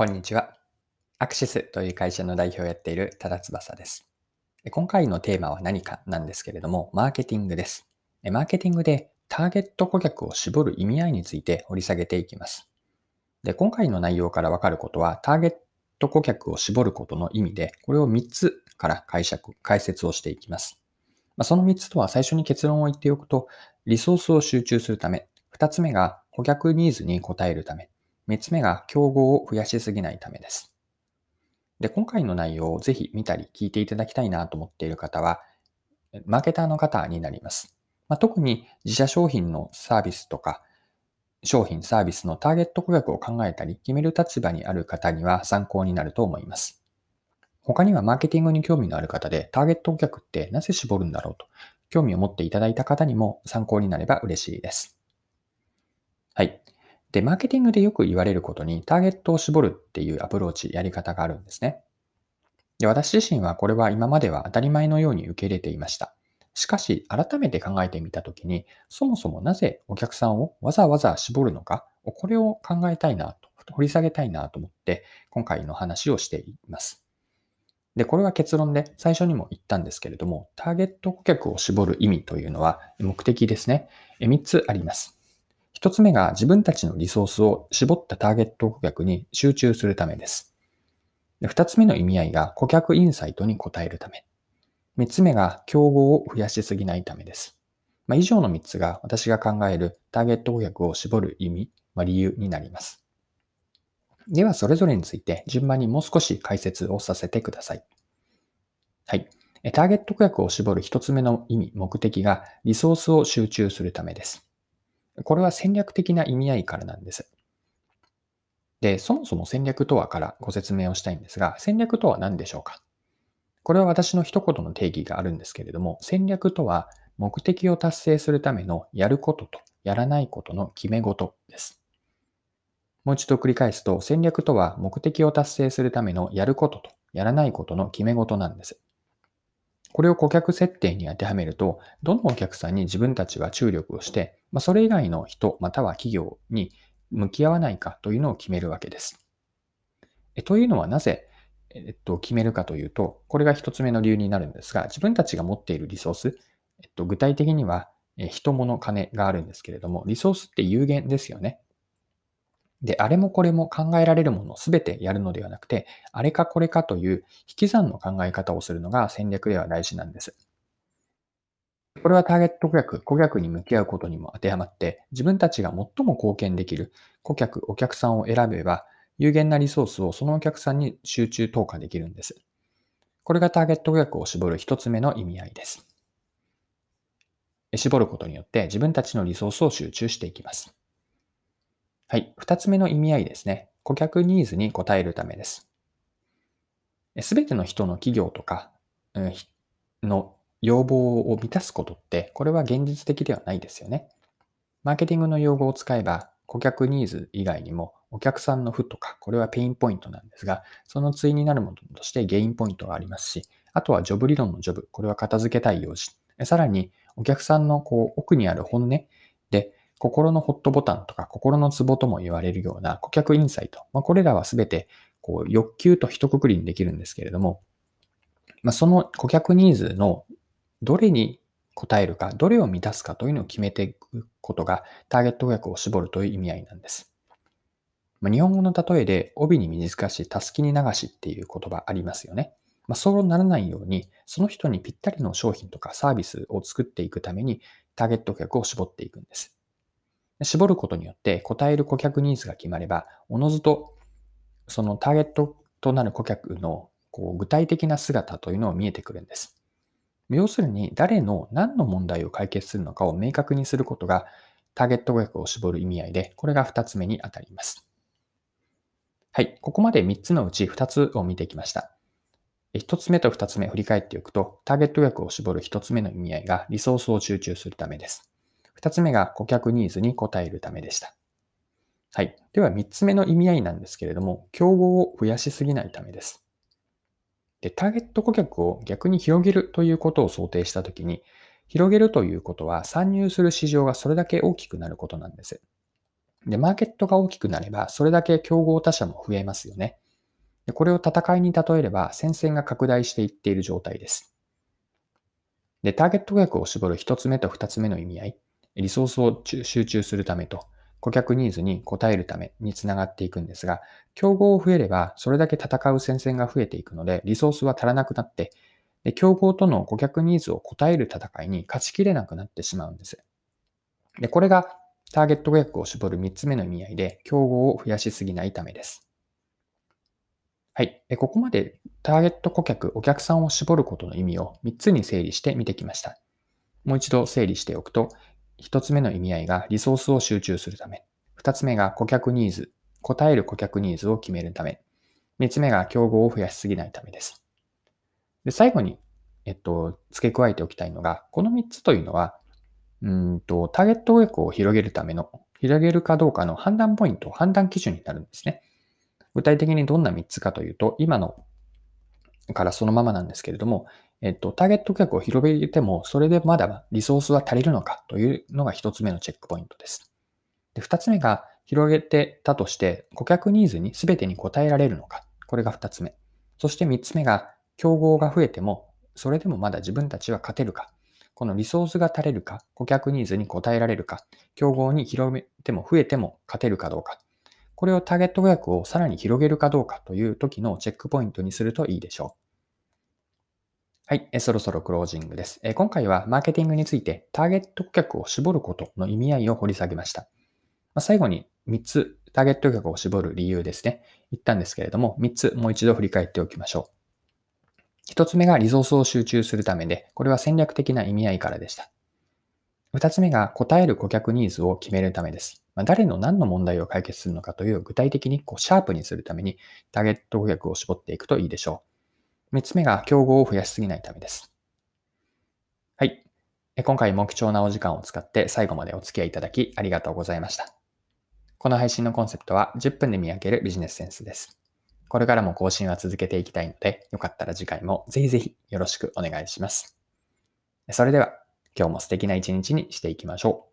こんにちは。アクシスという会社の代表をやっている多田翼です。今回のテーマは何かなんですけれども、マーケティングです。マーケティングでターゲット顧客を絞る意味合いについて掘り下げていきます。で今回の内容からわかることは、ターゲット顧客を絞ることの意味で、これを3つから解釈、解説をしていきます。ま、その3つとは最初に結論を言っておくと、リソースを集中するため、2つ目が顧客ニーズに応えるため、3つ目が競合を増やしすぎないためです。で、今回の内容をぜひ見たり聞いていただきたいなと思っている方は、マーケターの方になります。まあ、特に自社商品のサービスとか、商品サービスのターゲット顧客を考えたり決める立場にある方には参考になると思います。他にはマーケティングに興味のある方でターゲット顧客ってなぜ絞るんだろうと興味を持っていただいた方にも参考になれば嬉しいです。はい。で、マーケティングでよく言われることに、ターゲットを絞るっていうアプローチ、やり方があるんですね。で、私自身はこれは今までは当たり前のように受け入れていました。しかし、改めて考えてみたときに、そもそもなぜお客さんをわざわざ絞るのか、これを考えたいなと、掘り下げたいなと思って、今回の話をしています。で、これは結論で最初にも言ったんですけれども、ターゲット顧客を絞る意味というのは目的ですね。3つあります。一つ目が自分たちのリソースを絞ったターゲット顧客に集中するためです。二つ目の意味合いが顧客インサイトに応えるため。三つ目が競合を増やしすぎないためです。まあ、以上の三つが私が考えるターゲット顧客を絞る意味、まあ、理由になります。では、それぞれについて順番にもう少し解説をさせてください。はい。ターゲット顧客を絞る一つ目の意味、目的がリソースを集中するためです。これは戦略的な意味合いからなんです。で、そもそも戦略とはからご説明をしたいんですが、戦略とは何でしょうか？これは私の一言の定義があるんですけれども、戦略とは目的を達成するためのやることとやらないことの決め事です。もう一度繰り返すと、戦略とは目的を達成するためのやることとやらないことの決め事なんです。これを顧客設定に当てはめると、どのお客さんに自分たちは注力をして、ま、それ以外の人または企業に向き合わないかというのを決めるわけです。えというのはなぜ、えっと、決めるかというと、これが一つ目の理由になるんですが、自分たちが持っているリソース、えっと、具体的には人物金があるんですけれども、リソースって有限ですよね。で、あれもこれも考えられるものを全てやるのではなくて、あれかこれかという引き算の考え方をするのが戦略では大事なんです。これはターゲット顧客、顧客に向き合うことにも当てはまって、自分たちが最も貢献できる顧客、お客さんを選べば、有限なリソースをそのお客さんに集中投下できるんです。これがターゲット顧客を絞る一つ目の意味合いです。絞ることによって自分たちのリソースを集中していきます。はい。二つ目の意味合いですね。顧客ニーズに応えるためです。すべての人の企業とか、の要望を満たすことって、これは現実的ではないですよね。マーケティングの用語を使えば、顧客ニーズ以外にも、お客さんの負とか、これはペインポイントなんですが、その対になるものとしてゲインポイントがありますし、あとはジョブ理論のジョブ、これは片付けたい用事。さらに、お客さんのこう奥にある本音、心のホットボタンとか心のツボとも言われるような顧客インサイト。まあ、これらはすべてこう欲求と一括りにできるんですけれども、まあ、その顧客ニーズのどれに応えるか、どれを満たすかというのを決めていくことがターゲット顧客を絞るという意味合いなんです。まあ、日本語の例えで帯に短し、たすきに流しっていう言葉ありますよね。まあ、そうならないように、その人にぴったりの商品とかサービスを作っていくためにターゲット顧客を絞っていくんです。絞ることによって答える顧客ニーズが決まれば、おのずとそのターゲットとなる顧客のこう具体的な姿というのを見えてくるんです。要するに、誰の何の問題を解決するのかを明確にすることがターゲット顧客を絞る意味合いで、これが2つ目に当たります。はい。ここまで3つのうち2つを見てきました。1つ目と2つ目振り返っておくと、ターゲット顧客を絞る1つ目の意味合いがリソースを集中するためです。二つ目が顧客ニーズに応えるためでした。はい。では三つ目の意味合いなんですけれども、競合を増やしすぎないためです。で、ターゲット顧客を逆に広げるということを想定したときに、広げるということは参入する市場がそれだけ大きくなることなんです。で、マーケットが大きくなれば、それだけ競合他社も増えますよね。でこれを戦いに例えれば、戦線が拡大していっている状態です。で、ターゲット顧客を絞る一つ目と二つ目の意味合い、リソースを集中するためと、顧客ニーズに応えるためにつながっていくんですが、競合を増えれば、それだけ戦う戦線が増えていくので、リソースは足らなくなって、で競合との顧客ニーズを応える戦いに勝ちきれなくなってしまうんです。で、これがターゲット顧客を絞る三つ目の意味合いで、競合を増やしすぎないためです。はい。ここまでターゲット顧客、お客さんを絞ることの意味を3つに整理して見てきました。もう一度整理しておくと、1つ目の意味合いがリソースを集中するため。2つ目が顧客ニーズ、答える顧客ニーズを決めるため。3つ目が競合を増やしすぎないためです。で最後に、えっと、付け加えておきたいのが、この3つというのは、うんと、ターゲット顧客を広げるための、広げるかどうかの判断ポイント、判断基準になるんですね。具体的にどんな3つかというと、今のからそのままなんですけれども、えっと、ターゲット客を広げても、それでまだリソースは足りるのかというのが1つ目のチェックポイントです。で2つ目が、広げてたとして、顧客ニーズに全てに応えられるのか。これが2つ目。そして3つ目が、競合が増えても、それでもまだ自分たちは勝てるか。このリソースが足れるか、顧客ニーズに応えられるか、競合に広めても増えても勝てるかどうか。これをターゲット予約をさらに広げるかどうかという時のチェックポイントにするといいでしょう。はい、そろそろクロージングです。今回はマーケティングについてターゲット顧客を絞ることの意味合いを掘り下げました。最後に3つターゲット顧客を絞る理由ですね。言ったんですけれども、3つもう一度振り返っておきましょう。1つ目がリソースを集中するためで、これは戦略的な意味合いからでした。2つ目が答える顧客ニーズを決めるためです。まあ、誰の何の問題を解決するのかという具体的にこうシャープにするためにターゲット顧客を絞っていくといいでしょう。3つ目が競合を増やしすぎないためです。はい。今回も貴重なお時間を使って最後までお付き合いいただきありがとうございました。この配信のコンセプトは10分で見分けるビジネスセンスです。これからも更新は続けていきたいので、よかったら次回もぜひぜひよろしくお願いします。それでは今日も素敵な一日にしていきましょう。